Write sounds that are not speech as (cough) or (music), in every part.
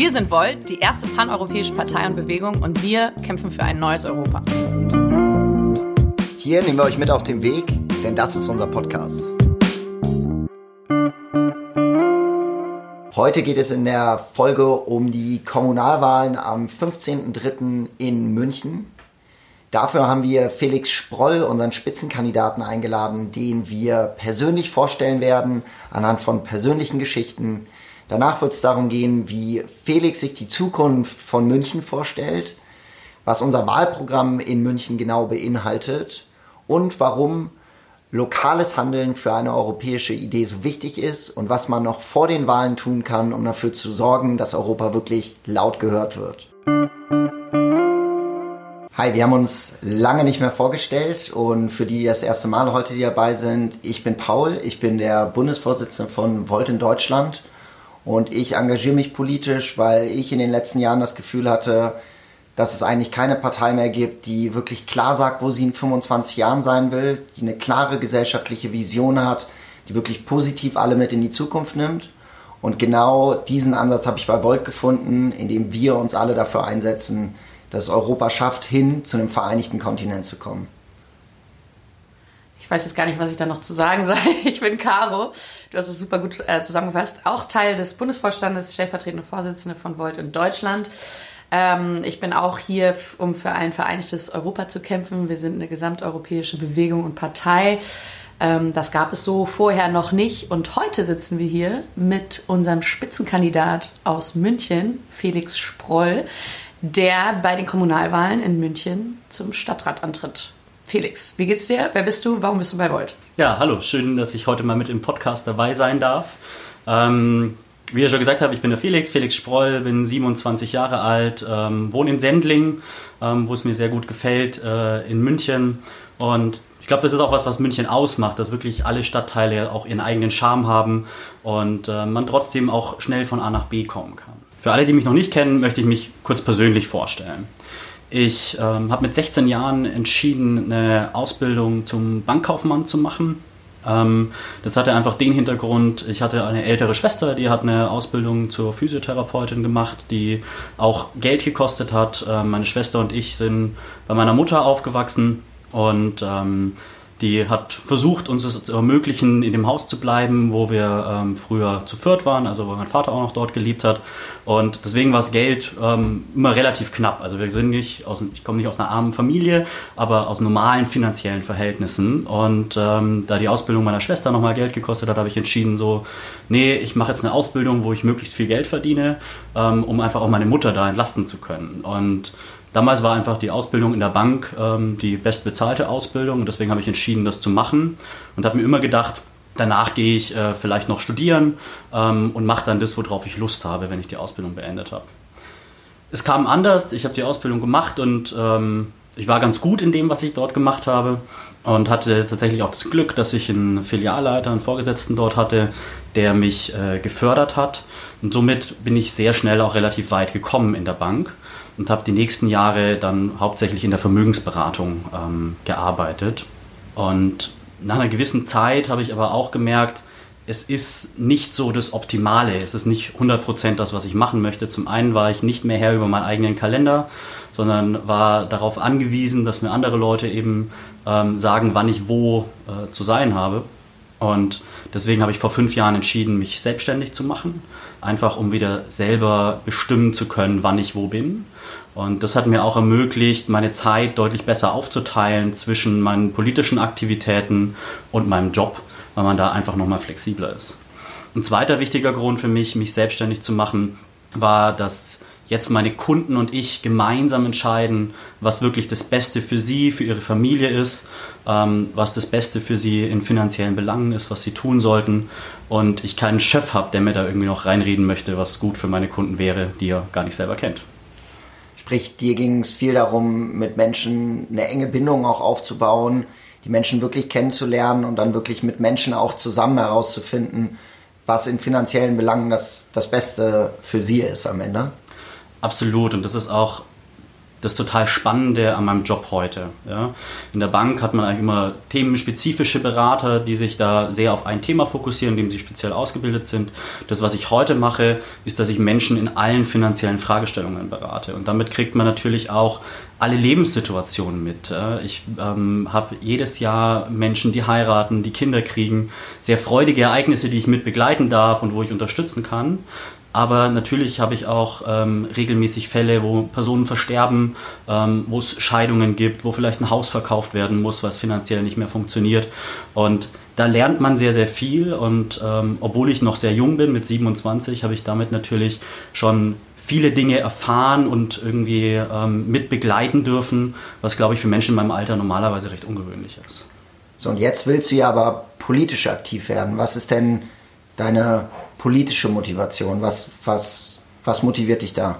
Wir sind Volt, die erste paneuropäische Partei und Bewegung und wir kämpfen für ein neues Europa. Hier nehmen wir euch mit auf den Weg, denn das ist unser Podcast. Heute geht es in der Folge um die Kommunalwahlen am 15.03. in München. Dafür haben wir Felix Sproll, unseren Spitzenkandidaten, eingeladen, den wir persönlich vorstellen werden, anhand von persönlichen Geschichten. Danach wird es darum gehen, wie Felix sich die Zukunft von München vorstellt, was unser Wahlprogramm in München genau beinhaltet und warum lokales Handeln für eine europäische Idee so wichtig ist und was man noch vor den Wahlen tun kann, um dafür zu sorgen, dass Europa wirklich laut gehört wird. Hi, wir haben uns lange nicht mehr vorgestellt und für die, die das erste Mal heute dabei sind, ich bin Paul, ich bin der Bundesvorsitzende von Volt in Deutschland und ich engagiere mich politisch, weil ich in den letzten Jahren das Gefühl hatte, dass es eigentlich keine Partei mehr gibt, die wirklich klar sagt, wo sie in 25 Jahren sein will, die eine klare gesellschaftliche Vision hat, die wirklich positiv alle mit in die Zukunft nimmt. Und genau diesen Ansatz habe ich bei Volt gefunden, indem wir uns alle dafür einsetzen, dass Europa schafft, hin zu einem vereinigten Kontinent zu kommen. Ich weiß jetzt gar nicht, was ich da noch zu sagen soll. (laughs) Ich bin Caro. Du hast es super gut äh, zusammengefasst. Auch Teil des Bundesvorstandes, stellvertretende Vorsitzende von Volt in Deutschland. Ähm, ich bin auch hier, um für ein vereinigtes Europa zu kämpfen. Wir sind eine gesamteuropäische Bewegung und Partei. Ähm, das gab es so vorher noch nicht. Und heute sitzen wir hier mit unserem Spitzenkandidat aus München, Felix Sproll der bei den Kommunalwahlen in München zum Stadtrat antritt. Felix, wie geht's dir? Wer bist du? Warum bist du bei Volt? Ja, hallo, schön, dass ich heute mal mit im Podcast dabei sein darf. Ähm, wie ihr schon gesagt habt, ich bin der Felix, Felix Sproll, bin 27 Jahre alt, ähm, wohne in Sendling, ähm, wo es mir sehr gut gefällt, äh, in München. Und ich glaube, das ist auch was, was München ausmacht, dass wirklich alle Stadtteile auch ihren eigenen Charme haben und äh, man trotzdem auch schnell von A nach B kommen kann. Für alle, die mich noch nicht kennen, möchte ich mich kurz persönlich vorstellen. Ich ähm, habe mit 16 Jahren entschieden, eine Ausbildung zum Bankkaufmann zu machen. Ähm, das hatte einfach den Hintergrund, ich hatte eine ältere Schwester, die hat eine Ausbildung zur Physiotherapeutin gemacht, die auch Geld gekostet hat. Ähm, meine Schwester und ich sind bei meiner Mutter aufgewachsen und ähm, die hat versucht, uns es zu ermöglichen, in dem Haus zu bleiben, wo wir ähm, früher zu viert waren, also wo mein Vater auch noch dort gelebt hat. Und deswegen war das Geld ähm, immer relativ knapp. Also wir sind nicht aus, ich komme nicht aus einer armen Familie, aber aus normalen finanziellen Verhältnissen. Und ähm, da die Ausbildung meiner Schwester nochmal Geld gekostet hat, habe ich entschieden, so, nee, ich mache jetzt eine Ausbildung, wo ich möglichst viel Geld verdiene, ähm, um einfach auch meine Mutter da entlasten zu können. Und Damals war einfach die Ausbildung in der Bank ähm, die bestbezahlte Ausbildung. Und deswegen habe ich entschieden, das zu machen. Und habe mir immer gedacht, danach gehe ich äh, vielleicht noch studieren ähm, und mache dann das, worauf ich Lust habe, wenn ich die Ausbildung beendet habe. Es kam anders, ich habe die Ausbildung gemacht und ähm, ich war ganz gut in dem, was ich dort gemacht habe und hatte tatsächlich auch das Glück, dass ich einen Filialleiter, einen Vorgesetzten dort hatte, der mich äh, gefördert hat. Und somit bin ich sehr schnell auch relativ weit gekommen in der Bank und habe die nächsten Jahre dann hauptsächlich in der Vermögensberatung ähm, gearbeitet. Und nach einer gewissen Zeit habe ich aber auch gemerkt, es ist nicht so das Optimale. Es ist nicht 100% das, was ich machen möchte. Zum einen war ich nicht mehr Herr über meinen eigenen Kalender, sondern war darauf angewiesen, dass mir andere Leute eben ähm, sagen, wann ich wo äh, zu sein habe. Und deswegen habe ich vor fünf Jahren entschieden, mich selbstständig zu machen, einfach um wieder selber bestimmen zu können, wann ich wo bin. Und das hat mir auch ermöglicht, meine Zeit deutlich besser aufzuteilen zwischen meinen politischen Aktivitäten und meinem Job, weil man da einfach nochmal flexibler ist. Ein zweiter wichtiger Grund für mich, mich selbstständig zu machen, war, dass jetzt meine Kunden und ich gemeinsam entscheiden, was wirklich das Beste für sie, für ihre Familie ist, ähm, was das Beste für sie in finanziellen Belangen ist, was sie tun sollten. Und ich keinen Chef habe, der mir da irgendwie noch reinreden möchte, was gut für meine Kunden wäre, die er gar nicht selber kennt. Sprich, dir ging es viel darum, mit Menschen eine enge Bindung auch aufzubauen, die Menschen wirklich kennenzulernen und dann wirklich mit Menschen auch zusammen herauszufinden, was in finanziellen Belangen das, das Beste für sie ist am Ende. Absolut. Und das ist auch das total Spannende an meinem Job heute. Ja. In der Bank hat man eigentlich immer themenspezifische Berater, die sich da sehr auf ein Thema fokussieren, in dem sie speziell ausgebildet sind. Das, was ich heute mache, ist, dass ich Menschen in allen finanziellen Fragestellungen berate. Und damit kriegt man natürlich auch alle Lebenssituationen mit. Ich ähm, habe jedes Jahr Menschen, die heiraten, die Kinder kriegen, sehr freudige Ereignisse, die ich mit begleiten darf und wo ich unterstützen kann. Aber natürlich habe ich auch ähm, regelmäßig Fälle, wo Personen versterben, ähm, wo es Scheidungen gibt, wo vielleicht ein Haus verkauft werden muss, was finanziell nicht mehr funktioniert. Und da lernt man sehr, sehr viel. Und ähm, obwohl ich noch sehr jung bin, mit 27, habe ich damit natürlich schon viele Dinge erfahren und irgendwie ähm, mit begleiten dürfen, was, glaube ich, für Menschen in meinem Alter normalerweise recht ungewöhnlich ist. So, und jetzt willst du ja aber politisch aktiv werden. Was ist denn deine politische Motivation? Was, was, was motiviert dich da?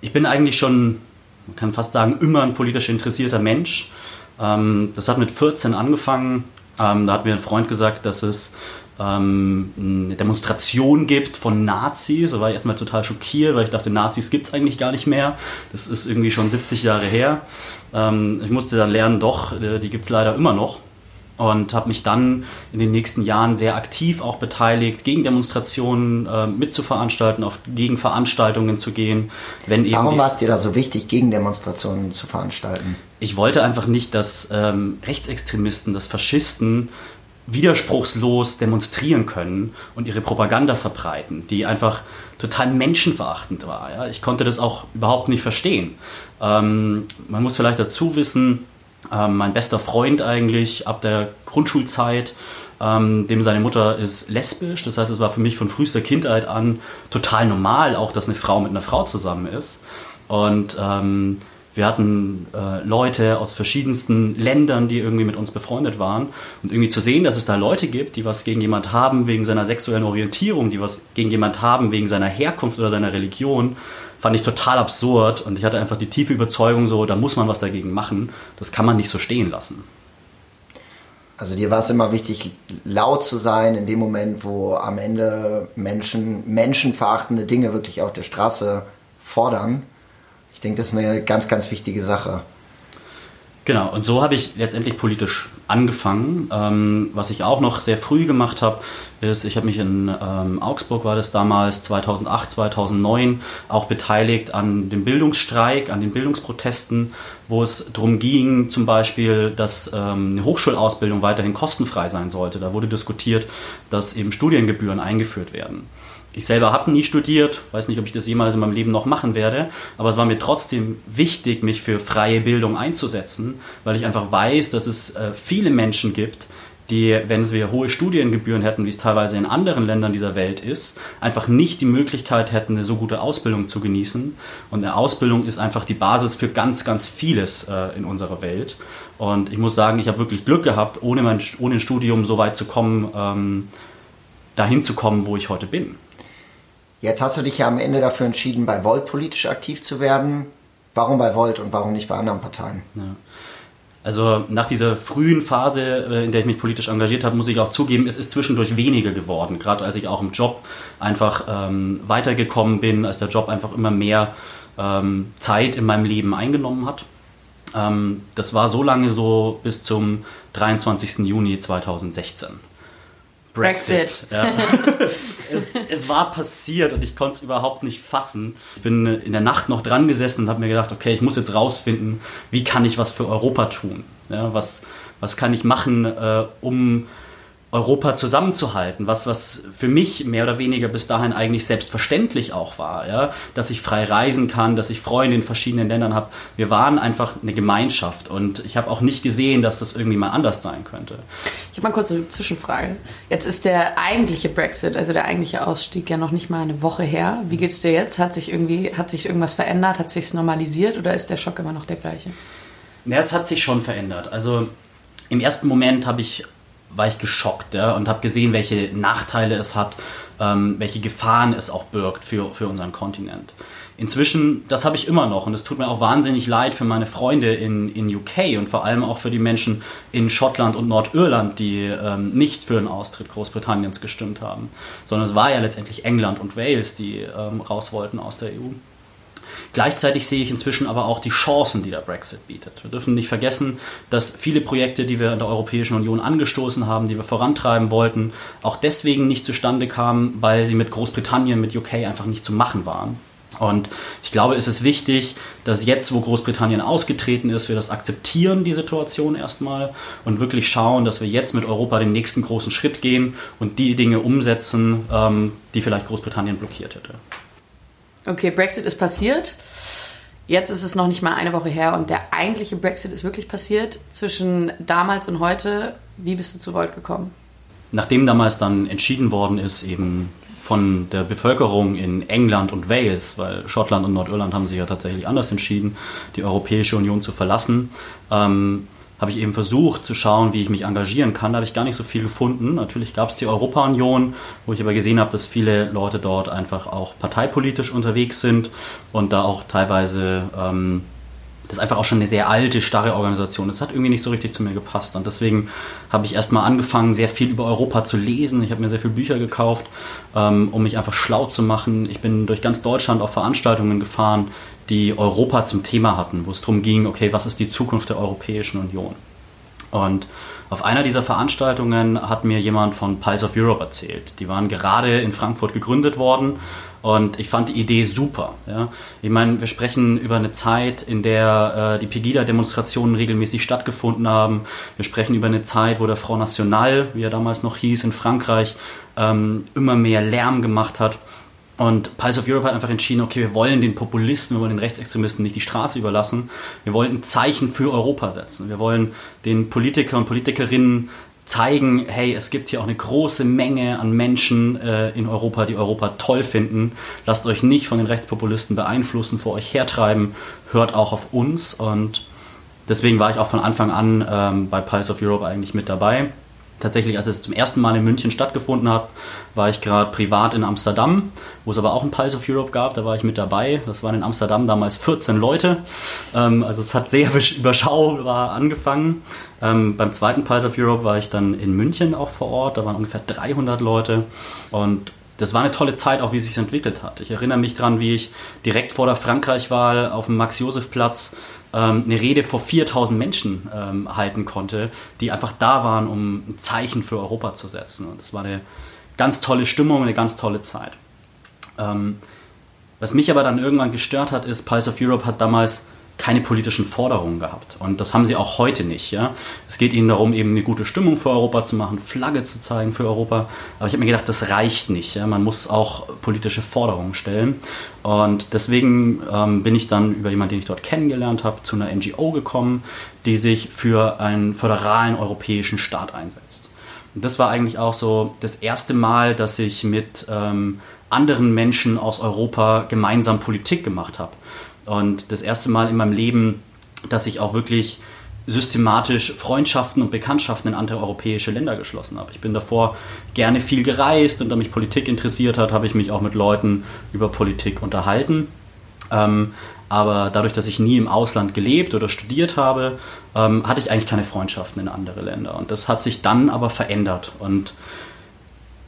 Ich bin eigentlich schon, man kann fast sagen, immer ein politisch interessierter Mensch. Ähm, das hat mit 14 angefangen. Ähm, da hat mir ein Freund gesagt, dass es ähm, eine Demonstration gibt von Nazis. Da war ich erstmal total schockiert, weil ich dachte, Nazis gibt es eigentlich gar nicht mehr. Das ist irgendwie schon 70 Jahre her. ich musste dann lernen, doch, äh, die gibt es leider immer noch und habe mich dann in den nächsten Jahren sehr aktiv auch beteiligt, gegen Demonstrationen äh, mitzuveranstalten, auf gegen Veranstaltungen zu gehen. Wenn Warum war es dir da so wichtig, gegen Demonstrationen zu veranstalten? Ich wollte einfach nicht, dass ähm, Rechtsextremisten, dass Faschisten widerspruchslos demonstrieren können und ihre Propaganda verbreiten, die einfach total menschenverachtend war. Ja? Ich konnte das auch überhaupt nicht verstehen. Ähm, man muss vielleicht dazu wissen, ähm, mein bester Freund eigentlich ab der Grundschulzeit. Ähm, dem seine Mutter ist lesbisch. Das heißt, es war für mich von frühester Kindheit an total normal, auch dass eine Frau mit einer Frau zusammen ist. Und ähm, wir hatten äh, Leute aus verschiedensten Ländern, die irgendwie mit uns befreundet waren. Und irgendwie zu sehen, dass es da Leute gibt, die was gegen jemand haben wegen seiner sexuellen Orientierung, die was gegen jemand haben wegen seiner Herkunft oder seiner Religion, fand ich total absurd und ich hatte einfach die tiefe Überzeugung so, da muss man was dagegen machen. Das kann man nicht so stehen lassen. Also dir war es immer wichtig, laut zu sein in dem Moment, wo am Ende Menschen menschenverachtende Dinge wirklich auf der Straße fordern. Ich denke, das ist eine ganz, ganz wichtige Sache. Genau, und so habe ich letztendlich politisch angefangen. Ähm, was ich auch noch sehr früh gemacht habe, ist, ich habe mich in ähm, Augsburg, war das damals 2008, 2009, auch beteiligt an dem Bildungsstreik, an den Bildungsprotesten, wo es darum ging, zum Beispiel, dass ähm, eine Hochschulausbildung weiterhin kostenfrei sein sollte. Da wurde diskutiert, dass eben Studiengebühren eingeführt werden. Ich selber habe nie studiert, weiß nicht, ob ich das jemals in meinem Leben noch machen werde, aber es war mir trotzdem wichtig, mich für freie Bildung einzusetzen, weil ich einfach weiß, dass es äh, viele Menschen gibt, die, wenn wir hohe Studiengebühren hätten, wie es teilweise in anderen Ländern dieser Welt ist, einfach nicht die Möglichkeit hätten, eine so gute Ausbildung zu genießen. Und eine Ausbildung ist einfach die Basis für ganz, ganz vieles äh, in unserer Welt. Und ich muss sagen, ich habe wirklich Glück gehabt, ohne, mein, ohne ein Studium so weit zu kommen, ähm, dahin zu kommen, wo ich heute bin. Jetzt hast du dich ja am Ende dafür entschieden, bei Volt politisch aktiv zu werden. Warum bei Volt und warum nicht bei anderen Parteien? Ja. Also nach dieser frühen Phase, äh, in der ich mich politisch engagiert habe, muss ich auch zugeben, es ist zwischendurch weniger geworden. Gerade als ich auch im Job einfach ähm, weitergekommen bin, als der Job einfach immer mehr ähm, Zeit in meinem Leben eingenommen hat. Ähm, das war so lange so bis zum 23. Juni 2016. Brexit. Brexit. Ja. (laughs) es, es, war passiert und ich konnte es überhaupt nicht fassen. Ich bin in der Nacht noch dran gesessen und habe mir gedacht, okay, ich muss jetzt rausfinden, wie kann ich was für Europa tun? Ja, was, was kann ich machen, äh, um Europa zusammenzuhalten, was, was für mich mehr oder weniger bis dahin eigentlich selbstverständlich auch war, ja? dass ich frei reisen kann, dass ich Freunde in verschiedenen Ländern habe. Wir waren einfach eine Gemeinschaft und ich habe auch nicht gesehen, dass das irgendwie mal anders sein könnte. Ich habe mal kurz eine Zwischenfrage. Jetzt ist der eigentliche Brexit, also der eigentliche Ausstieg ja noch nicht mal eine Woche her. Wie geht's dir jetzt? Hat sich irgendwie, hat sich irgendwas verändert? Hat sich normalisiert oder ist der Schock immer noch der gleiche? Ja, es hat sich schon verändert. Also im ersten Moment habe ich war ich geschockt ja, und habe gesehen, welche Nachteile es hat, ähm, welche Gefahren es auch birgt für, für unseren Kontinent. Inzwischen, das habe ich immer noch und es tut mir auch wahnsinnig leid für meine Freunde in, in UK und vor allem auch für die Menschen in Schottland und Nordirland, die ähm, nicht für den Austritt Großbritanniens gestimmt haben, sondern es war ja letztendlich England und Wales, die ähm, raus wollten aus der EU. Gleichzeitig sehe ich inzwischen aber auch die Chancen, die der Brexit bietet. Wir dürfen nicht vergessen, dass viele Projekte, die wir in der Europäischen Union angestoßen haben, die wir vorantreiben wollten, auch deswegen nicht zustande kamen, weil sie mit Großbritannien, mit UK einfach nicht zu machen waren. Und ich glaube, es ist wichtig, dass jetzt, wo Großbritannien ausgetreten ist, wir das akzeptieren, die Situation erstmal, und wirklich schauen, dass wir jetzt mit Europa den nächsten großen Schritt gehen und die Dinge umsetzen, ähm, die vielleicht Großbritannien blockiert hätte. Okay, Brexit ist passiert. Jetzt ist es noch nicht mal eine Woche her und der eigentliche Brexit ist wirklich passiert. Zwischen damals und heute, wie bist du zu Volt gekommen? Nachdem damals dann entschieden worden ist, eben von der Bevölkerung in England und Wales, weil Schottland und Nordirland haben sich ja tatsächlich anders entschieden, die Europäische Union zu verlassen, ähm, habe ich eben versucht zu schauen, wie ich mich engagieren kann. Da habe ich gar nicht so viel gefunden. Natürlich gab es die Europa-Union, wo ich aber gesehen habe, dass viele Leute dort einfach auch parteipolitisch unterwegs sind und da auch teilweise ähm, das ist einfach auch schon eine sehr alte, starre Organisation. Das hat irgendwie nicht so richtig zu mir gepasst. Und deswegen habe ich erstmal angefangen, sehr viel über Europa zu lesen. Ich habe mir sehr viele Bücher gekauft, ähm, um mich einfach schlau zu machen. Ich bin durch ganz Deutschland auf Veranstaltungen gefahren, die Europa zum Thema hatten, wo es darum ging, okay, was ist die Zukunft der Europäischen Union? Und auf einer dieser Veranstaltungen hat mir jemand von Pulse of Europe erzählt. Die waren gerade in Frankfurt gegründet worden und ich fand die Idee super. Ja. Ich meine, wir sprechen über eine Zeit, in der äh, die Pegida-Demonstrationen regelmäßig stattgefunden haben. Wir sprechen über eine Zeit, wo der Front National, wie er damals noch hieß, in Frankreich ähm, immer mehr Lärm gemacht hat. Und Pulse of Europe hat einfach entschieden, okay, wir wollen den Populisten, wir wollen den Rechtsextremisten nicht die Straße überlassen. Wir wollen ein Zeichen für Europa setzen. Wir wollen den Politikern und Politikerinnen zeigen, hey, es gibt hier auch eine große Menge an Menschen äh, in Europa, die Europa toll finden. Lasst euch nicht von den Rechtspopulisten beeinflussen, vor euch hertreiben. Hört auch auf uns. Und deswegen war ich auch von Anfang an ähm, bei Pulse of Europe eigentlich mit dabei tatsächlich, als es zum ersten Mal in München stattgefunden hat, war ich gerade privat in Amsterdam, wo es aber auch ein Pulse of Europe gab, da war ich mit dabei. Das waren in Amsterdam damals 14 Leute. Ähm, also es hat sehr (laughs) überschaubar angefangen. Ähm, beim zweiten Pulse of Europe war ich dann in München auch vor Ort, da waren ungefähr 300 Leute und das war eine tolle Zeit, auch wie es sich entwickelt hat. Ich erinnere mich daran, wie ich direkt vor der Frankreich-Wahl auf dem Max-Josef-Platz ähm, eine Rede vor 4000 Menschen ähm, halten konnte, die einfach da waren, um ein Zeichen für Europa zu setzen. Und das war eine ganz tolle Stimmung, eine ganz tolle Zeit. Ähm, was mich aber dann irgendwann gestört hat, ist, Pulse of Europe hat damals keine politischen Forderungen gehabt. Und das haben sie auch heute nicht. Ja? Es geht ihnen darum, eben eine gute Stimmung für Europa zu machen, Flagge zu zeigen für Europa. Aber ich habe mir gedacht, das reicht nicht. Ja? Man muss auch politische Forderungen stellen. Und deswegen ähm, bin ich dann über jemanden, den ich dort kennengelernt habe, zu einer NGO gekommen, die sich für einen föderalen europäischen Staat einsetzt. Und das war eigentlich auch so das erste Mal, dass ich mit ähm, anderen Menschen aus Europa gemeinsam Politik gemacht habe. Und das erste Mal in meinem Leben, dass ich auch wirklich systematisch Freundschaften und Bekanntschaften in andere europäische Länder geschlossen habe. Ich bin davor gerne viel gereist und da mich Politik interessiert hat, habe ich mich auch mit Leuten über Politik unterhalten. Ähm, aber dadurch, dass ich nie im Ausland gelebt oder studiert habe, ähm, hatte ich eigentlich keine Freundschaften in andere Länder. Und das hat sich dann aber verändert. Und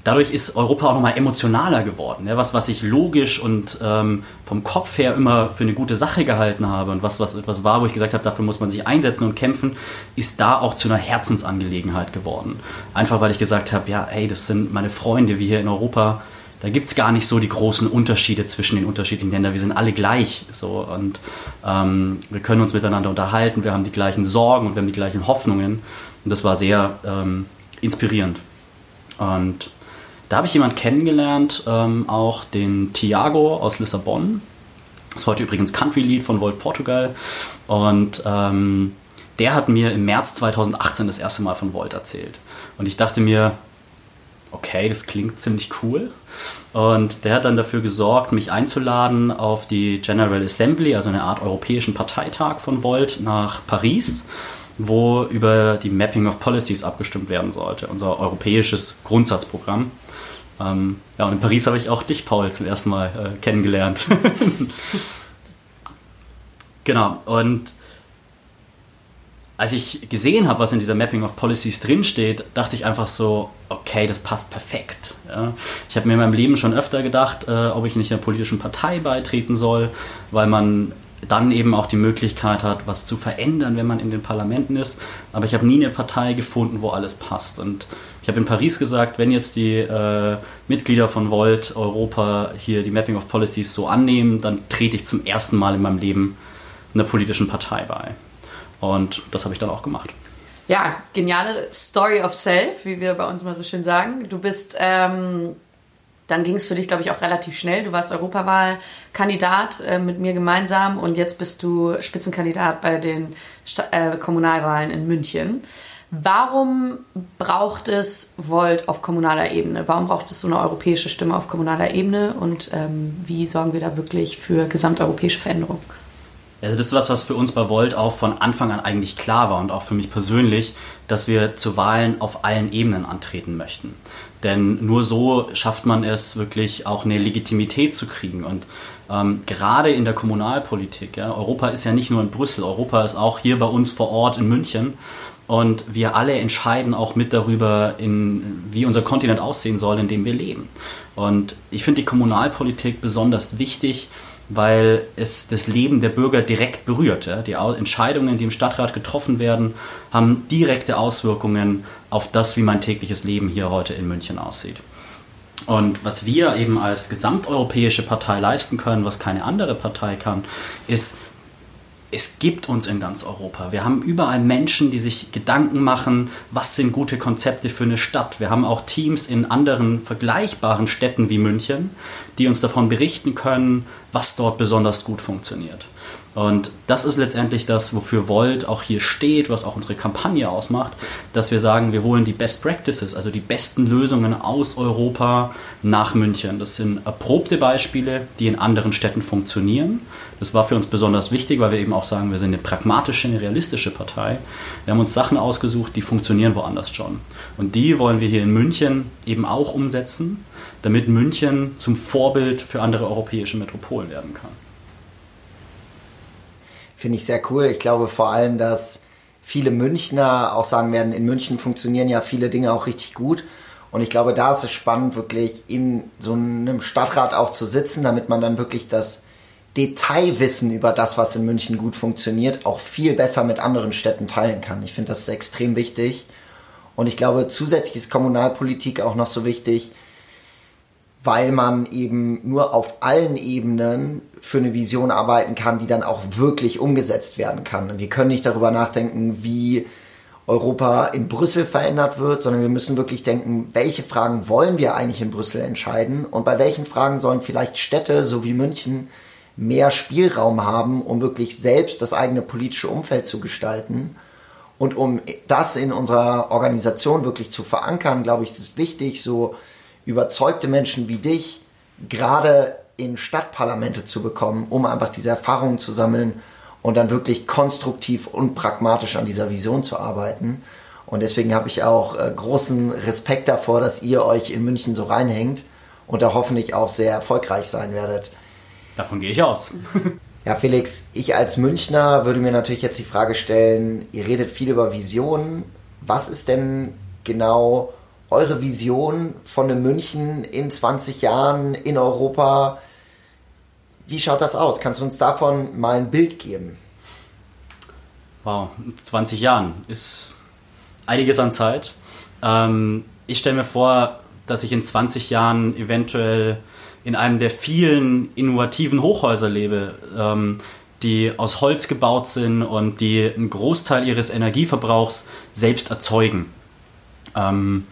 dadurch ist Europa auch nochmal emotionaler geworden. Ja, was, was ich logisch und ähm, vom Kopf her immer für eine gute Sache gehalten habe und was, was etwas war, wo ich gesagt habe, dafür muss man sich einsetzen und kämpfen, ist da auch zu einer Herzensangelegenheit geworden. Einfach weil ich gesagt habe, ja, hey, das sind meine Freunde, wie hier in Europa. Da gibt es gar nicht so die großen Unterschiede zwischen den unterschiedlichen Ländern. Wir sind alle gleich. So, und ähm, wir können uns miteinander unterhalten, wir haben die gleichen Sorgen und wir haben die gleichen Hoffnungen. Und das war sehr ähm, inspirierend. Und da habe ich jemanden kennengelernt, ähm, auch den Thiago aus Lissabon. Das ist heute übrigens Country-Lied von Volt Portugal. Und ähm, der hat mir im März 2018 das erste Mal von Volt erzählt. Und ich dachte mir, okay, das klingt ziemlich cool. Und der hat dann dafür gesorgt, mich einzuladen auf die General Assembly, also eine Art europäischen Parteitag von Volt nach Paris, wo über die Mapping of Policies abgestimmt werden sollte, unser europäisches Grundsatzprogramm. Ähm, ja, und in Paris habe ich auch dich, Paul, zum ersten Mal äh, kennengelernt. (laughs) genau, und als ich gesehen habe, was in dieser Mapping of Policies drinsteht, dachte ich einfach so, okay, das passt perfekt. Ja. Ich habe mir in meinem Leben schon öfter gedacht, äh, ob ich nicht einer politischen Partei beitreten soll, weil man dann eben auch die Möglichkeit hat, was zu verändern, wenn man in den Parlamenten ist. Aber ich habe nie eine Partei gefunden, wo alles passt. Und ich habe in Paris gesagt, wenn jetzt die äh, Mitglieder von Volt Europa hier die Mapping of Policies so annehmen, dann trete ich zum ersten Mal in meinem Leben einer politischen Partei bei. Und das habe ich dann auch gemacht. Ja, geniale Story of Self, wie wir bei uns mal so schön sagen. Du bist, ähm, dann ging es für dich, glaube ich, auch relativ schnell. Du warst Europawahlkandidat äh, mit mir gemeinsam und jetzt bist du Spitzenkandidat bei den Sta äh, Kommunalwahlen in München. Warum braucht es Volt auf kommunaler Ebene? Warum braucht es so eine europäische Stimme auf kommunaler Ebene? Und ähm, wie sorgen wir da wirklich für gesamteuropäische Veränderung? Also das ist was, was für uns bei Volt auch von Anfang an eigentlich klar war und auch für mich persönlich, dass wir zu Wahlen auf allen Ebenen antreten möchten. Denn nur so schafft man es wirklich auch eine Legitimität zu kriegen. Und ähm, gerade in der Kommunalpolitik, ja, Europa ist ja nicht nur in Brüssel, Europa ist auch hier bei uns vor Ort in München. Und wir alle entscheiden auch mit darüber, in, wie unser Kontinent aussehen soll, in dem wir leben. Und ich finde die Kommunalpolitik besonders wichtig, weil es das Leben der Bürger direkt berührt. Die Entscheidungen, die im Stadtrat getroffen werden, haben direkte Auswirkungen auf das, wie mein tägliches Leben hier heute in München aussieht. Und was wir eben als gesamteuropäische Partei leisten können, was keine andere Partei kann, ist es gibt uns in ganz Europa. Wir haben überall Menschen, die sich Gedanken machen, was sind gute Konzepte für eine Stadt. Wir haben auch Teams in anderen vergleichbaren Städten wie München, die uns davon berichten können, was dort besonders gut funktioniert. Und das ist letztendlich das, wofür Volt auch hier steht, was auch unsere Kampagne ausmacht, dass wir sagen, wir holen die Best Practices, also die besten Lösungen aus Europa nach München. Das sind erprobte Beispiele, die in anderen Städten funktionieren. Das war für uns besonders wichtig, weil wir eben auch sagen, wir sind eine pragmatische, eine realistische Partei. Wir haben uns Sachen ausgesucht, die funktionieren woanders schon. Und die wollen wir hier in München eben auch umsetzen, damit München zum Vorbild für andere europäische Metropolen werden kann. Finde ich sehr cool. Ich glaube vor allem, dass viele Münchner auch sagen werden, in München funktionieren ja viele Dinge auch richtig gut. Und ich glaube, da ist es spannend, wirklich in so einem Stadtrat auch zu sitzen, damit man dann wirklich das Detailwissen über das, was in München gut funktioniert, auch viel besser mit anderen Städten teilen kann. Ich finde, das extrem wichtig. Und ich glaube, zusätzlich ist Kommunalpolitik auch noch so wichtig, weil man eben nur auf allen Ebenen für eine Vision arbeiten kann, die dann auch wirklich umgesetzt werden kann. Und wir können nicht darüber nachdenken, wie Europa in Brüssel verändert wird, sondern wir müssen wirklich denken, welche Fragen wollen wir eigentlich in Brüssel entscheiden und bei welchen Fragen sollen vielleicht Städte, so wie München, mehr Spielraum haben, um wirklich selbst das eigene politische Umfeld zu gestalten. Und um das in unserer Organisation wirklich zu verankern, glaube ich, ist es wichtig, so überzeugte Menschen wie dich gerade in Stadtparlamente zu bekommen, um einfach diese Erfahrungen zu sammeln und dann wirklich konstruktiv und pragmatisch an dieser Vision zu arbeiten. Und deswegen habe ich auch äh, großen Respekt davor, dass ihr euch in München so reinhängt und da hoffentlich auch sehr erfolgreich sein werdet. Davon gehe ich aus. (laughs) ja, Felix, ich als Münchner würde mir natürlich jetzt die Frage stellen, ihr redet viel über Visionen. Was ist denn genau eure Vision von einem München in 20 Jahren in Europa? Wie schaut das aus? Kannst du uns davon mal ein Bild geben? Wow, 20 Jahren ist einiges an Zeit. Ähm, ich stelle mir vor, dass ich in 20 Jahren eventuell in einem der vielen innovativen Hochhäuser lebe, ähm, die aus Holz gebaut sind und die einen Großteil ihres Energieverbrauchs selbst erzeugen. Ähm,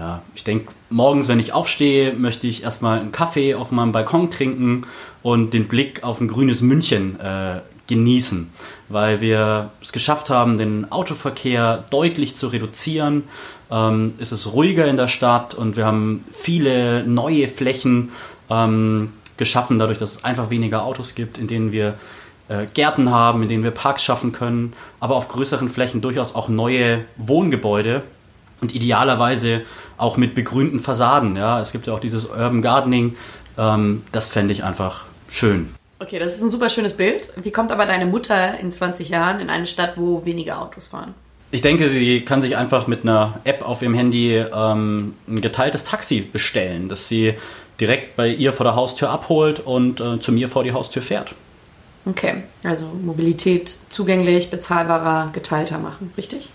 ja, ich denke, morgens, wenn ich aufstehe, möchte ich erstmal einen Kaffee auf meinem Balkon trinken und den Blick auf ein grünes München äh, genießen, weil wir es geschafft haben, den Autoverkehr deutlich zu reduzieren. Ähm, es ist ruhiger in der Stadt und wir haben viele neue Flächen ähm, geschaffen, dadurch, dass es einfach weniger Autos gibt, in denen wir äh, Gärten haben, in denen wir Parks schaffen können, aber auf größeren Flächen durchaus auch neue Wohngebäude und idealerweise auch mit begrünten Fassaden. Ja, es gibt ja auch dieses Urban Gardening. Ähm, das fände ich einfach schön. Okay, das ist ein super schönes Bild. Wie kommt aber deine Mutter in 20 Jahren in eine Stadt, wo weniger Autos fahren? Ich denke, sie kann sich einfach mit einer App auf ihrem Handy ähm, ein geteiltes Taxi bestellen, das sie direkt bei ihr vor der Haustür abholt und äh, zu mir vor die Haustür fährt. Okay, also Mobilität zugänglich, bezahlbarer, geteilter machen, richtig?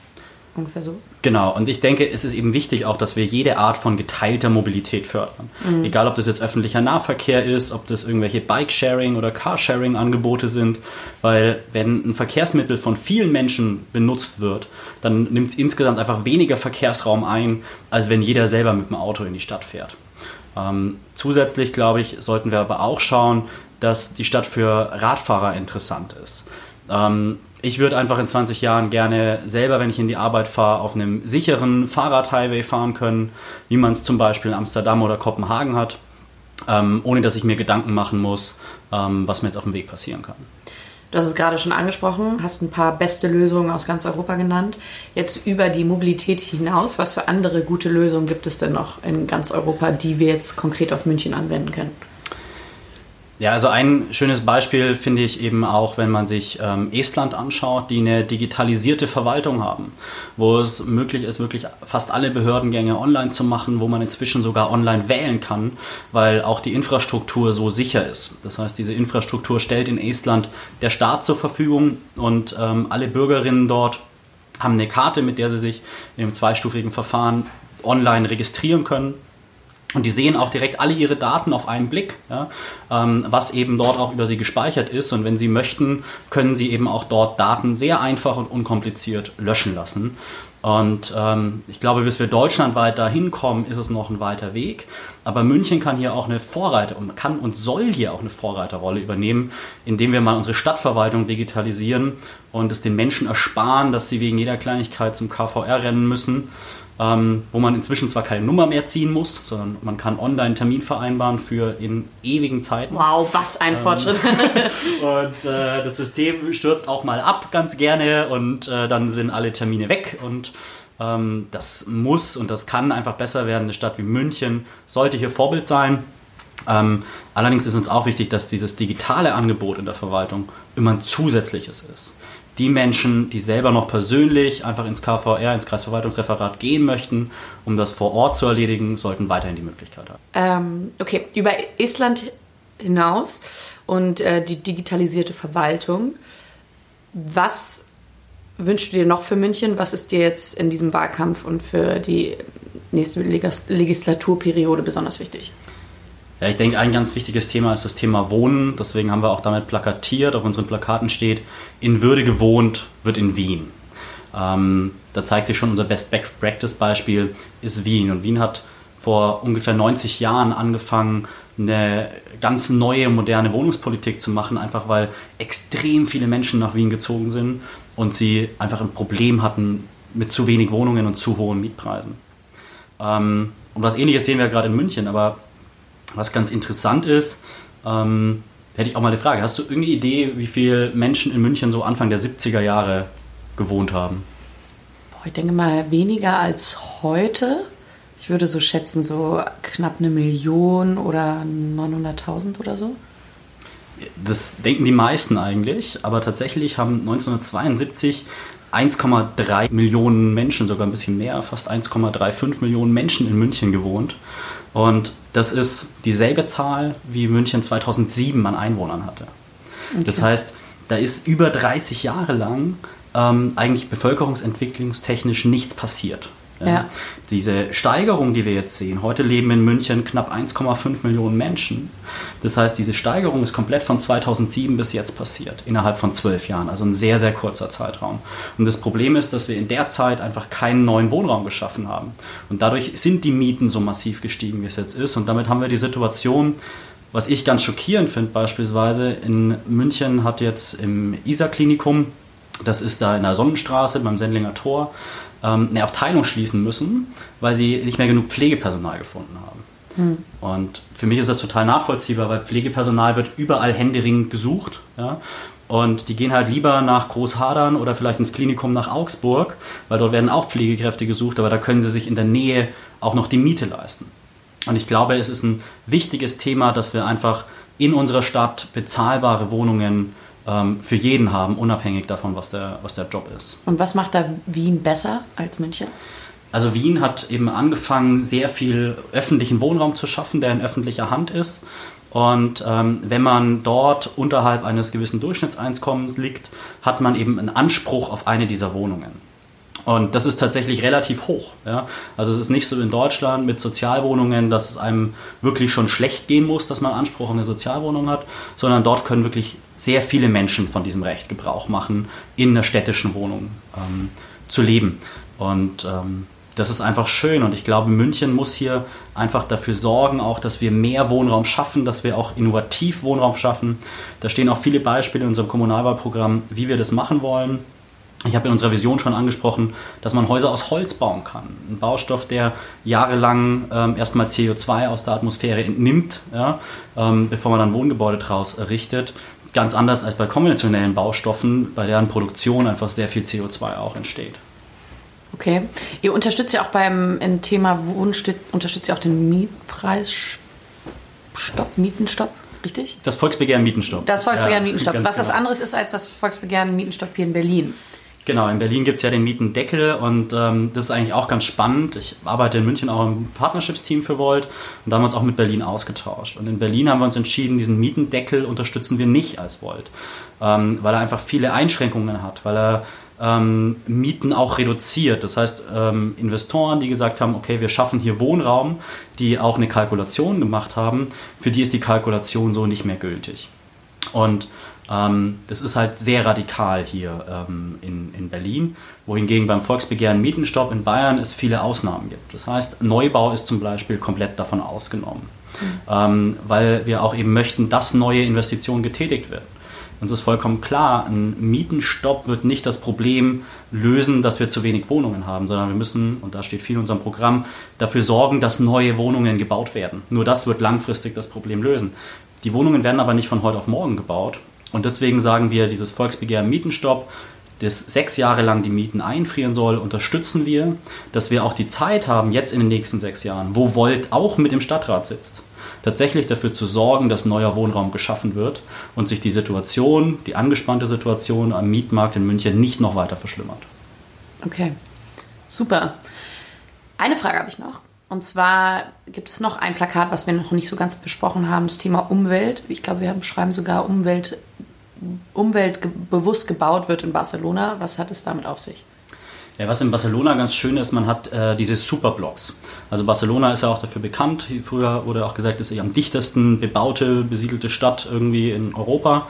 Ungefähr so. Genau, und ich denke, es ist eben wichtig auch, dass wir jede Art von geteilter Mobilität fördern. Mhm. Egal, ob das jetzt öffentlicher Nahverkehr ist, ob das irgendwelche Bike-Sharing- oder Carsharing-Angebote sind, weil wenn ein Verkehrsmittel von vielen Menschen benutzt wird, dann nimmt es insgesamt einfach weniger Verkehrsraum ein, als wenn jeder selber mit dem Auto in die Stadt fährt. Ähm, zusätzlich, glaube ich, sollten wir aber auch schauen, dass die Stadt für Radfahrer interessant ist. Ähm, ich würde einfach in 20 Jahren gerne selber, wenn ich in die Arbeit fahre, auf einem sicheren Fahrradhighway fahren können, wie man es zum Beispiel in Amsterdam oder Kopenhagen hat, ähm, ohne dass ich mir Gedanken machen muss, ähm, was mir jetzt auf dem Weg passieren kann. Du hast es gerade schon angesprochen, hast ein paar beste Lösungen aus ganz Europa genannt. Jetzt über die Mobilität hinaus, was für andere gute Lösungen gibt es denn noch in ganz Europa, die wir jetzt konkret auf München anwenden können? Ja, also ein schönes Beispiel finde ich eben auch, wenn man sich ähm, Estland anschaut, die eine digitalisierte Verwaltung haben, wo es möglich ist, wirklich fast alle Behördengänge online zu machen, wo man inzwischen sogar online wählen kann, weil auch die Infrastruktur so sicher ist. Das heißt, diese Infrastruktur stellt in Estland der Staat zur Verfügung und ähm, alle Bürgerinnen dort haben eine Karte, mit der sie sich einem zweistufigen Verfahren online registrieren können und die sehen auch direkt alle ihre Daten auf einen Blick, ja, ähm, was eben dort auch über sie gespeichert ist. Und wenn sie möchten, können sie eben auch dort Daten sehr einfach und unkompliziert löschen lassen. Und ähm, ich glaube, bis wir deutschlandweit dahin kommen, ist es noch ein weiter Weg. Aber München kann hier auch eine Vorreiter und kann und soll hier auch eine Vorreiterrolle übernehmen, indem wir mal unsere Stadtverwaltung digitalisieren und es den Menschen ersparen, dass sie wegen jeder Kleinigkeit zum KVR rennen müssen ähm, wo man inzwischen zwar keine Nummer mehr ziehen muss, sondern man kann online Termin vereinbaren für in ewigen Zeiten. Wow, was ein ähm, Fortschritt. (laughs) und äh, das System stürzt auch mal ab ganz gerne und äh, dann sind alle Termine weg und ähm, das muss und das kann einfach besser werden. Eine Stadt wie München sollte hier Vorbild sein. Ähm, allerdings ist uns auch wichtig, dass dieses digitale Angebot in der Verwaltung immer ein zusätzliches ist die Menschen, die selber noch persönlich einfach ins KVR, ins Kreisverwaltungsreferat gehen möchten, um das vor Ort zu erledigen, sollten weiterhin die Möglichkeit haben. Ähm, okay, über Estland hinaus und äh, die digitalisierte Verwaltung. Was wünschst du dir noch für München? Was ist dir jetzt in diesem Wahlkampf und für die nächste Legislaturperiode besonders wichtig? Ja, ich denke, ein ganz wichtiges Thema ist das Thema Wohnen. Deswegen haben wir auch damit plakatiert. Auf unseren Plakaten steht, in Würde gewohnt wird in Wien. Ähm, da zeigt sich schon unser Best Practice Beispiel ist Wien. Und Wien hat vor ungefähr 90 Jahren angefangen, eine ganz neue, moderne Wohnungspolitik zu machen, einfach weil extrem viele Menschen nach Wien gezogen sind und sie einfach ein Problem hatten mit zu wenig Wohnungen und zu hohen Mietpreisen. Ähm, und was ähnliches sehen wir gerade in München, aber was ganz interessant ist, ähm, hätte ich auch mal eine Frage. Hast du irgendeine Idee, wie viele Menschen in München so Anfang der 70er Jahre gewohnt haben? Boah, ich denke mal weniger als heute. Ich würde so schätzen, so knapp eine Million oder 900.000 oder so. Das denken die meisten eigentlich, aber tatsächlich haben 1972 1,3 Millionen Menschen, sogar ein bisschen mehr, fast 1,35 Millionen Menschen in München gewohnt. Und das ist dieselbe Zahl, wie München 2007 an Einwohnern hatte. Okay. Das heißt, da ist über 30 Jahre lang ähm, eigentlich bevölkerungsentwicklungstechnisch nichts passiert. Ja. Ja. Diese Steigerung, die wir jetzt sehen, heute leben in München knapp 1,5 Millionen Menschen. Das heißt, diese Steigerung ist komplett von 2007 bis jetzt passiert, innerhalb von zwölf Jahren, also ein sehr, sehr kurzer Zeitraum. Und das Problem ist, dass wir in der Zeit einfach keinen neuen Wohnraum geschaffen haben. Und dadurch sind die Mieten so massiv gestiegen, wie es jetzt ist. Und damit haben wir die Situation, was ich ganz schockierend finde, beispielsweise in München hat jetzt im ISA-Klinikum, das ist da in der Sonnenstraße beim Sendlinger Tor, ähm, eine Abteilung schließen müssen, weil sie nicht mehr genug Pflegepersonal gefunden haben. Hm. Und für mich ist das total nachvollziehbar, weil Pflegepersonal wird überall händeringend gesucht. Ja? Und die gehen halt lieber nach Großhadern oder vielleicht ins Klinikum nach Augsburg, weil dort werden auch Pflegekräfte gesucht, aber da können sie sich in der Nähe auch noch die Miete leisten. Und ich glaube, es ist ein wichtiges Thema, dass wir einfach in unserer Stadt bezahlbare Wohnungen ähm, für jeden haben, unabhängig davon, was der, was der Job ist. Und was macht da Wien besser als München? Also Wien hat eben angefangen, sehr viel öffentlichen Wohnraum zu schaffen, der in öffentlicher Hand ist. Und ähm, wenn man dort unterhalb eines gewissen Durchschnittseinkommens liegt, hat man eben einen Anspruch auf eine dieser Wohnungen. Und das ist tatsächlich relativ hoch. Ja? Also es ist nicht so in Deutschland mit Sozialwohnungen, dass es einem wirklich schon schlecht gehen muss, dass man Anspruch auf eine Sozialwohnung hat, sondern dort können wirklich sehr viele Menschen von diesem Recht Gebrauch machen, in einer städtischen Wohnung ähm, zu leben. Und ähm, das ist einfach schön und ich glaube, München muss hier einfach dafür sorgen, auch, dass wir mehr Wohnraum schaffen, dass wir auch innovativ Wohnraum schaffen. Da stehen auch viele Beispiele in unserem Kommunalwahlprogramm, wie wir das machen wollen. Ich habe in unserer Vision schon angesprochen, dass man Häuser aus Holz bauen kann. Ein Baustoff, der jahrelang ähm, erstmal CO2 aus der Atmosphäre entnimmt, ja, ähm, bevor man dann Wohngebäude daraus errichtet. Ganz anders als bei konventionellen Baustoffen, bei deren Produktion einfach sehr viel CO2 auch entsteht. Okay. Ihr unterstützt ja auch beim im Thema Wohnstück, unterstützt ihr auch den Mietpreisstopp, Mietenstopp, richtig? Das Volksbegehren Mietenstopp. Das Volksbegehren Ja, Mietenstopp. Was das genau. anderes ist als das Volksbegehren Mietenstopp hier in Berlin. Genau, in Berlin gibt es ja den Mietendeckel und ähm, das ist eigentlich auch ganz spannend. Ich arbeite in München auch im Partnerships-Team für Volt und da haben wir uns auch mit Berlin ausgetauscht. Und in Berlin haben wir uns entschieden, diesen Mietendeckel unterstützen wir nicht als Volt, ähm, weil er einfach viele Einschränkungen hat, weil er ähm, Mieten auch reduziert. Das heißt, ähm, Investoren, die gesagt haben, okay, wir schaffen hier Wohnraum, die auch eine Kalkulation gemacht haben, für die ist die Kalkulation so nicht mehr gültig. Und ähm, das ist halt sehr radikal hier ähm, in, in Berlin, wohingegen beim Volksbegehren Mietenstopp in Bayern es viele Ausnahmen gibt. Das heißt, Neubau ist zum Beispiel komplett davon ausgenommen, ähm, weil wir auch eben möchten, dass neue Investitionen getätigt werden. Uns ist vollkommen klar, ein Mietenstopp wird nicht das Problem lösen, dass wir zu wenig Wohnungen haben, sondern wir müssen, und da steht viel in unserem Programm, dafür sorgen, dass neue Wohnungen gebaut werden. Nur das wird langfristig das Problem lösen. Die Wohnungen werden aber nicht von heute auf morgen gebaut. Und deswegen sagen wir, dieses Volksbegehren Mietenstopp, das sechs Jahre lang die Mieten einfrieren soll, unterstützen wir, dass wir auch die Zeit haben, jetzt in den nächsten sechs Jahren, wo Volt auch mit im Stadtrat sitzt, tatsächlich dafür zu sorgen, dass neuer Wohnraum geschaffen wird und sich die Situation, die angespannte Situation am Mietmarkt in München nicht noch weiter verschlimmert. Okay, super. Eine Frage habe ich noch. Und zwar gibt es noch ein Plakat, was wir noch nicht so ganz besprochen haben, das Thema Umwelt. Ich glaube, wir haben, schreiben sogar Umwelt, umweltbewusst gebaut wird in Barcelona. Was hat es damit auf sich? Ja, was in Barcelona ganz schön ist, man hat äh, diese Superblocks. Also Barcelona ist ja auch dafür bekannt. Früher wurde auch gesagt, es ist die am dichtesten bebaute, besiedelte Stadt irgendwie in Europa.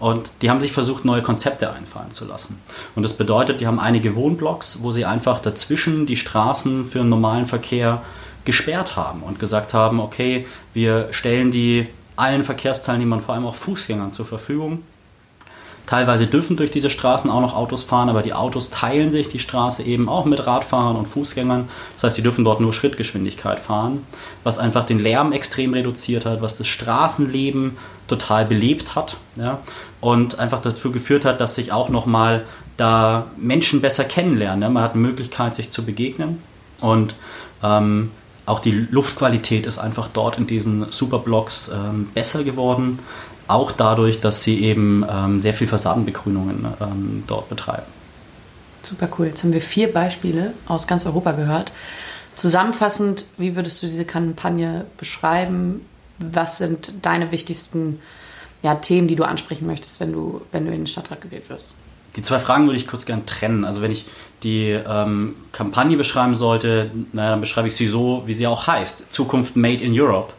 Und die haben sich versucht, neue Konzepte einfallen zu lassen. Und das bedeutet, die haben einige Wohnblocks, wo sie einfach dazwischen die Straßen für den normalen Verkehr gesperrt haben und gesagt haben, okay, wir stellen die allen Verkehrsteilnehmern, vor allem auch Fußgängern zur Verfügung. Teilweise dürfen durch diese Straßen auch noch Autos fahren, aber die Autos teilen sich die Straße eben auch mit Radfahrern und Fußgängern. Das heißt, sie dürfen dort nur Schrittgeschwindigkeit fahren, was einfach den Lärm extrem reduziert hat, was das Straßenleben total belebt hat ja, und einfach dazu geführt hat, dass sich auch nochmal da Menschen besser kennenlernen. Ja. Man hat eine Möglichkeit, sich zu begegnen und ähm, auch die Luftqualität ist einfach dort in diesen Superblocks ähm, besser geworden. Auch dadurch, dass sie eben ähm, sehr viel Fassadenbegrünungen ähm, dort betreiben. Super cool. Jetzt haben wir vier Beispiele aus ganz Europa gehört. Zusammenfassend, wie würdest du diese Kampagne beschreiben? Was sind deine wichtigsten ja, Themen, die du ansprechen möchtest, wenn du, wenn du in den Stadtrat gewählt wirst? Die zwei Fragen würde ich kurz gern trennen. Also wenn ich die ähm, Kampagne beschreiben sollte, naja, dann beschreibe ich sie so, wie sie auch heißt. Zukunft Made in Europe.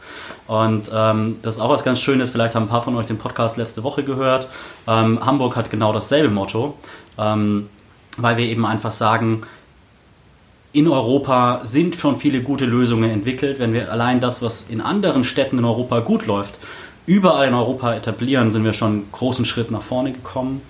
Und ähm, das ist auch was ganz Schönes. Vielleicht haben ein paar von euch den Podcast letzte Woche gehört. Ähm, Hamburg hat genau dasselbe Motto, ähm, weil wir eben einfach sagen, in Europa sind schon viele gute Lösungen entwickelt. Wenn wir allein das, was in anderen Städten in Europa gut läuft, überall in Europa etablieren, sind wir schon einen großen Schritt nach vorne gekommen.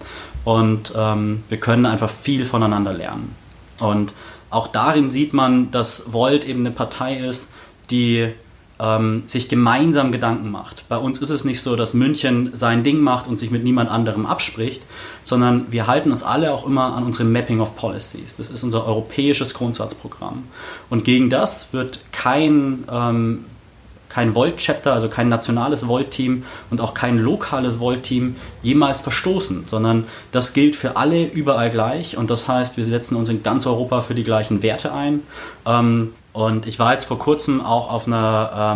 Und ähm, wir können einfach viel voneinander lernen. Und auch darin sieht man, dass Volt eben eine Partei ist, die ähm, sich gemeinsam Gedanken macht. Bei uns ist es nicht so, dass München sein Ding macht und sich mit niemand anderem abspricht, sondern wir halten uns alle auch immer an unsere Mapping of Policies. Das ist unser europäisches Grundsatzprogramm. Und gegen das wird kein ähm, kein Volt-Chapter, also kein nationales Volt-Team und auch kein lokales Volt-Team jemals verstoßen, sondern das gilt für alle überall gleich und das heißt, wir setzen uns in ganz Europa für die gleichen Werte ein. Ähm, und ich war jetzt vor kurzem auch auf einer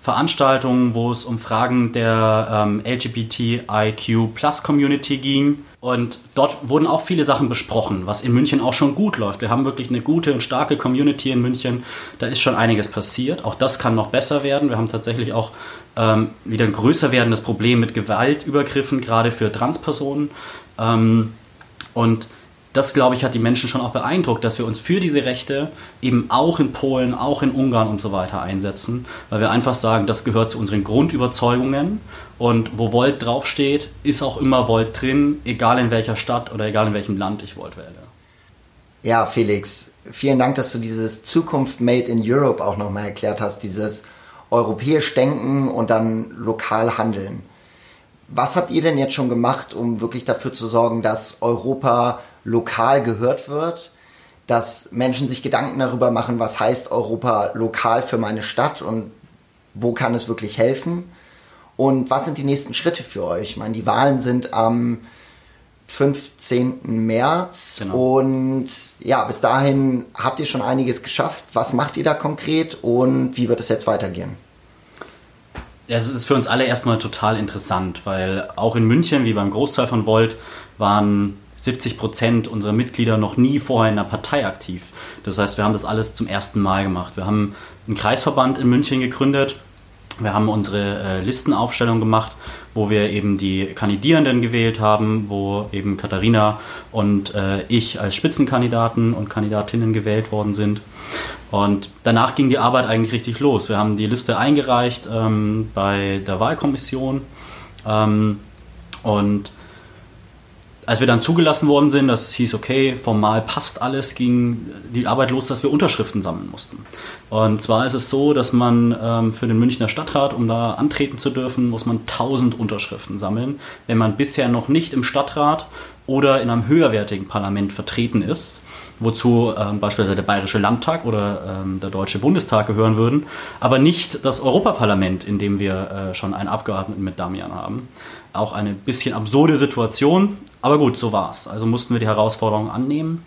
ähm, Veranstaltung, wo es um Fragen der ähm, LGBTIQ Plus Community ging. Und dort wurden auch viele Sachen besprochen, was in München auch schon gut läuft. Wir haben wirklich eine gute und starke Community in München. Da ist schon einiges passiert. Auch das kann noch besser werden. Wir haben tatsächlich auch ähm, wieder ein größer werdendes Problem mit Gewaltübergriffen, gerade für Transpersonen. Ähm, und das, glaube ich, hat die Menschen schon auch beeindruckt, dass wir uns für diese Rechte eben auch in Polen, auch in Ungarn und so weiter einsetzen, weil wir einfach sagen, das gehört zu unseren Grundüberzeugungen und wo Volt draufsteht, ist auch immer Volt drin, egal in welcher Stadt oder egal in welchem Land ich Volt wähle. Ja, Felix, vielen Dank, dass du dieses Zukunft Made in Europe auch nochmal erklärt hast, dieses europäisch Denken und dann lokal handeln. Was habt ihr denn jetzt schon gemacht, um wirklich dafür zu sorgen, dass Europa lokal gehört wird, dass Menschen sich Gedanken darüber machen, was heißt Europa lokal für meine Stadt und wo kann es wirklich helfen und was sind die nächsten Schritte für euch? Ich meine, die Wahlen sind am 15. März genau. und ja, bis dahin habt ihr schon einiges geschafft. Was macht ihr da konkret und wie wird es jetzt weitergehen? es ist für uns alle erstmal total interessant, weil auch in München, wie beim Großteil von Volt, waren 70 Prozent unserer Mitglieder noch nie vorher in einer Partei aktiv. Das heißt, wir haben das alles zum ersten Mal gemacht. Wir haben einen Kreisverband in München gegründet. Wir haben unsere äh, Listenaufstellung gemacht, wo wir eben die Kandidierenden gewählt haben, wo eben Katharina und äh, ich als Spitzenkandidaten und Kandidatinnen gewählt worden sind. Und danach ging die Arbeit eigentlich richtig los. Wir haben die Liste eingereicht ähm, bei der Wahlkommission ähm, und als wir dann zugelassen worden sind, dass hieß, okay, formal passt alles, ging die Arbeit los, dass wir Unterschriften sammeln mussten. Und zwar ist es so, dass man ähm, für den Münchner Stadtrat, um da antreten zu dürfen, muss man 1000 Unterschriften sammeln, wenn man bisher noch nicht im Stadtrat oder in einem höherwertigen Parlament vertreten ist, wozu ähm, beispielsweise der Bayerische Landtag oder ähm, der Deutsche Bundestag gehören würden, aber nicht das Europaparlament, in dem wir äh, schon einen Abgeordneten mit Damian haben. Auch eine bisschen absurde Situation, aber gut, so war's. Also mussten wir die Herausforderung annehmen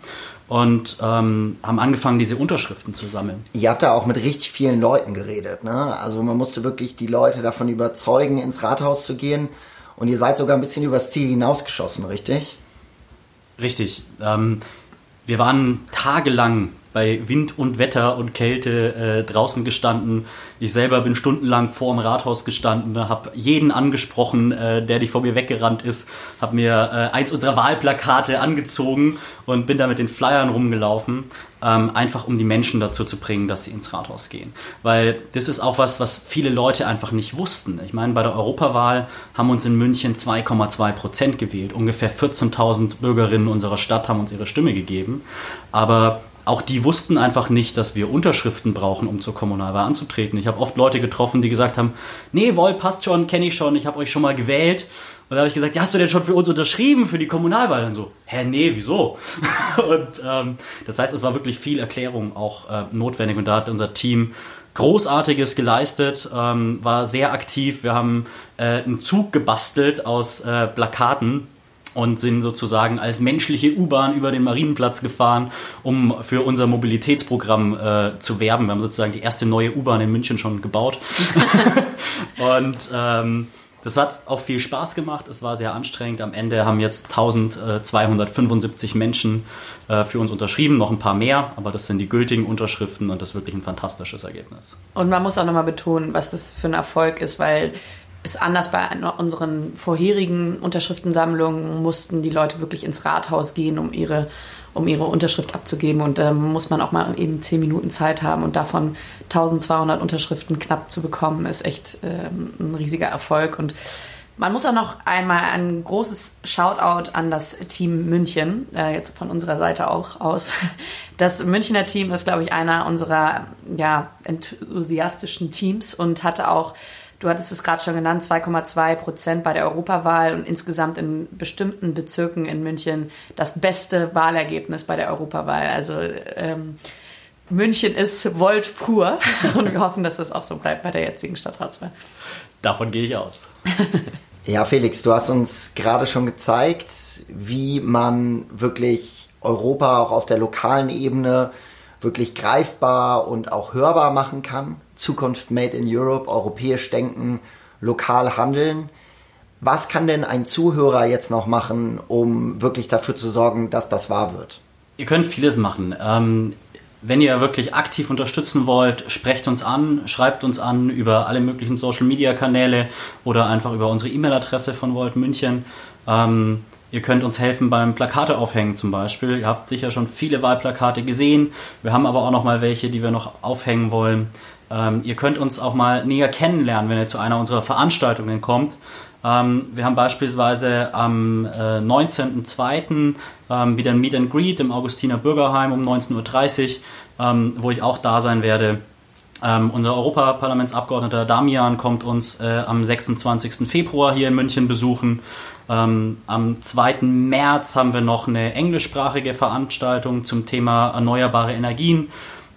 und ähm, haben angefangen, diese Unterschriften zu sammeln. Ihr habt da auch mit richtig vielen Leuten geredet, ne? Also man musste wirklich die Leute davon überzeugen, ins Rathaus zu gehen. Und ihr seid sogar ein bisschen übers Ziel hinausgeschossen, richtig? Richtig. Ähm, wir waren tagelang bei Wind und Wetter und Kälte äh, draußen gestanden. Ich selber bin stundenlang vor dem Rathaus gestanden, habe jeden angesprochen, äh, der dich vor mir weggerannt ist, habe mir äh, eins unserer Wahlplakate angezogen und bin da mit den Flyern rumgelaufen, ähm, einfach um die Menschen dazu zu bringen, dass sie ins Rathaus gehen. Weil das ist auch was, was viele Leute einfach nicht wussten. Ich meine, bei der Europawahl haben uns in München 2,2 Prozent gewählt. Ungefähr 14.000 Bürgerinnen unserer Stadt haben uns ihre Stimme gegeben. Aber auch die wussten einfach nicht, dass wir Unterschriften brauchen, um zur Kommunalwahl anzutreten. Ich habe oft Leute getroffen, die gesagt haben, nee, Woll, passt schon, kenne ich schon, ich habe euch schon mal gewählt. Und da habe ich gesagt, ja, hast du denn schon für uns unterschrieben für die Kommunalwahl? Und so, hä, nee, wieso? (laughs) und ähm, das heißt, es war wirklich viel Erklärung auch äh, notwendig und da hat unser Team Großartiges geleistet, ähm, war sehr aktiv. Wir haben äh, einen Zug gebastelt aus äh, Plakaten und sind sozusagen als menschliche U-Bahn über den Marienplatz gefahren, um für unser Mobilitätsprogramm äh, zu werben. Wir haben sozusagen die erste neue U-Bahn in München schon gebaut. (laughs) und ähm, das hat auch viel Spaß gemacht. Es war sehr anstrengend. Am Ende haben jetzt 1275 Menschen äh, für uns unterschrieben, noch ein paar mehr, aber das sind die gültigen Unterschriften und das ist wirklich ein fantastisches Ergebnis. Und man muss auch nochmal betonen, was das für ein Erfolg ist, weil ist anders bei unseren vorherigen Unterschriftensammlungen, mussten die Leute wirklich ins Rathaus gehen, um ihre, um ihre Unterschrift abzugeben. Und da ähm, muss man auch mal eben zehn Minuten Zeit haben. Und davon 1200 Unterschriften knapp zu bekommen, ist echt ähm, ein riesiger Erfolg. Und man muss auch noch einmal ein großes Shoutout an das Team München, äh, jetzt von unserer Seite auch aus. (laughs) Das Münchner Team ist, glaube ich, einer unserer ja, enthusiastischen Teams und hatte auch Du hattest es gerade schon genannt, 2,2 Prozent bei der Europawahl und insgesamt in bestimmten Bezirken in München das beste Wahlergebnis bei der Europawahl. Also ähm, München ist Volt pur (laughs) und wir hoffen, dass das auch so bleibt bei der jetzigen Stadtratswahl. Davon gehe ich aus. (laughs) Ja, Felix, du hast uns gerade schon gezeigt, wie man wirklich Europa auch auf der lokalen Ebene wirklich greifbar und auch hörbar machen kann. Zukunft Made in Europe, europäisch denken, lokal handeln. Was kann denn ein Zuhörer jetzt noch machen, um wirklich dafür zu sorgen, dass das wahr wird? Ihr könnt vieles machen. Ähm, wenn ihr wirklich aktiv unterstützen wollt, sprecht uns an, schreibt uns an über alle möglichen Social Media Kanäle oder einfach über unsere E-Mail-Adresse von Volt München. Ähm, ihr könnt uns helfen beim Plakate aufhängen zum Beispiel. Ihr habt sicher schon viele Wahlplakate gesehen. Wir haben aber auch noch mal welche, die wir noch aufhängen wollen. Ähm, ihr könnt uns auch mal näher kennenlernen, wenn ihr zu einer unserer Veranstaltungen kommt. Ähm, wir haben beispielsweise am äh, 19.02. Ähm, wieder ein Meet and Greet im Augustiner Bürgerheim um 19.30 Uhr, ähm, wo ich auch da sein werde. Ähm, unser Europaparlamentsabgeordneter Damian kommt uns äh, am 26. Februar hier in München besuchen. Ähm, am 2. März haben wir noch eine englischsprachige Veranstaltung zum Thema erneuerbare Energien.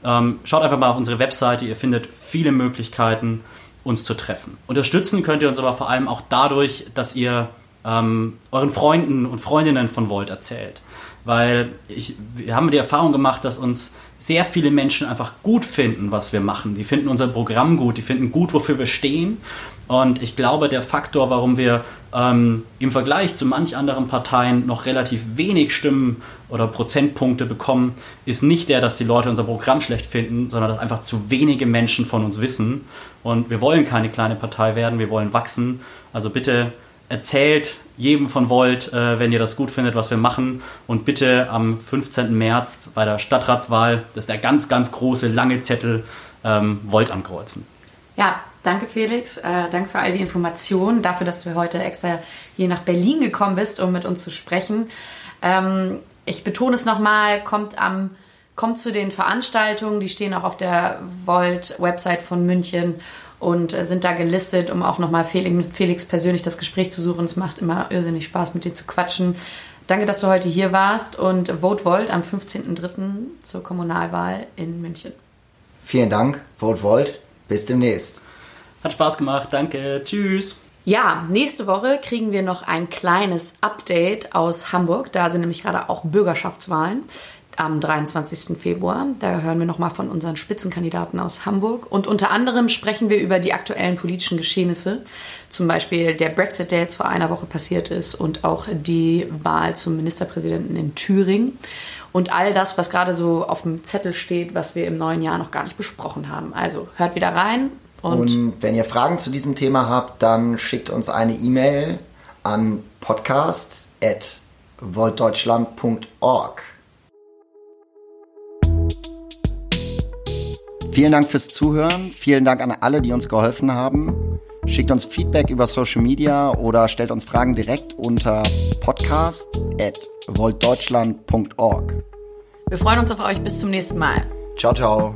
Ähm, schaut einfach mal auf unsere Webseite, ihr findet viele Möglichkeiten uns zu treffen. Unterstützen könnt ihr uns aber vor allem auch dadurch, dass ihr ähm, euren Freunden und Freundinnen von Volt erzählt. Weil ich, wir haben die Erfahrung gemacht, dass uns sehr viele Menschen einfach gut finden, was wir machen. Die finden unser Programm gut, die finden gut, wofür wir stehen. Und ich glaube, der Faktor, warum wir ähm, im Vergleich zu manch anderen Parteien noch relativ wenig Stimmen oder Prozentpunkte bekommen, ist nicht der, dass die Leute unser Programm schlecht finden, sondern dass einfach zu wenige Menschen von uns wissen. Und wir wollen keine kleine Partei werden, wir wollen wachsen. Also bitte erzählt jedem von Volt, äh, wenn ihr das gut findet, was wir machen. Und bitte am 15. März bei der Stadtratswahl, das ist der ganz, ganz große, lange Zettel, ähm, Volt ankreuzen. Ja, danke Felix. Äh, danke für all die Informationen, dafür, dass du heute extra hier nach Berlin gekommen bist, um mit uns zu sprechen. Ähm, ich betone es nochmal, kommt am kommt zu den Veranstaltungen, die stehen auch auf der Volt-Website von München und äh, sind da gelistet, um auch nochmal Felix, mit Felix persönlich das Gespräch zu suchen. Es macht immer irrsinnig Spaß, mit dir zu quatschen. Danke, dass du heute hier warst und Vote Volt am 15.03. zur Kommunalwahl in München. Vielen Dank, Vote Volt. Bis demnächst. Hat Spaß gemacht, danke. Tschüss. Ja, nächste Woche kriegen wir noch ein kleines Update aus Hamburg. Da sind nämlich gerade auch Bürgerschaftswahlen am 23. Februar. Da hören wir nochmal von unseren Spitzenkandidaten aus Hamburg. Und unter anderem sprechen wir über die aktuellen politischen Geschehnisse. Zum Beispiel der Brexit, der jetzt vor einer Woche passiert ist und auch die Wahl zum Ministerpräsidenten in Thüringen. Und all das, was gerade so auf dem Zettel steht, was wir im neuen Jahr noch gar nicht besprochen haben. Also hört wieder rein. Und, und wenn ihr Fragen zu diesem Thema habt, dann schickt uns eine E-Mail an podcast.voltdeutschland.org. Vielen Dank fürs Zuhören. Vielen Dank an alle, die uns geholfen haben. Schickt uns Feedback über Social Media oder stellt uns Fragen direkt unter podcast.voltdeutschland.org. Wir freuen uns auf euch. Bis zum nächsten Mal. Ciao, ciao.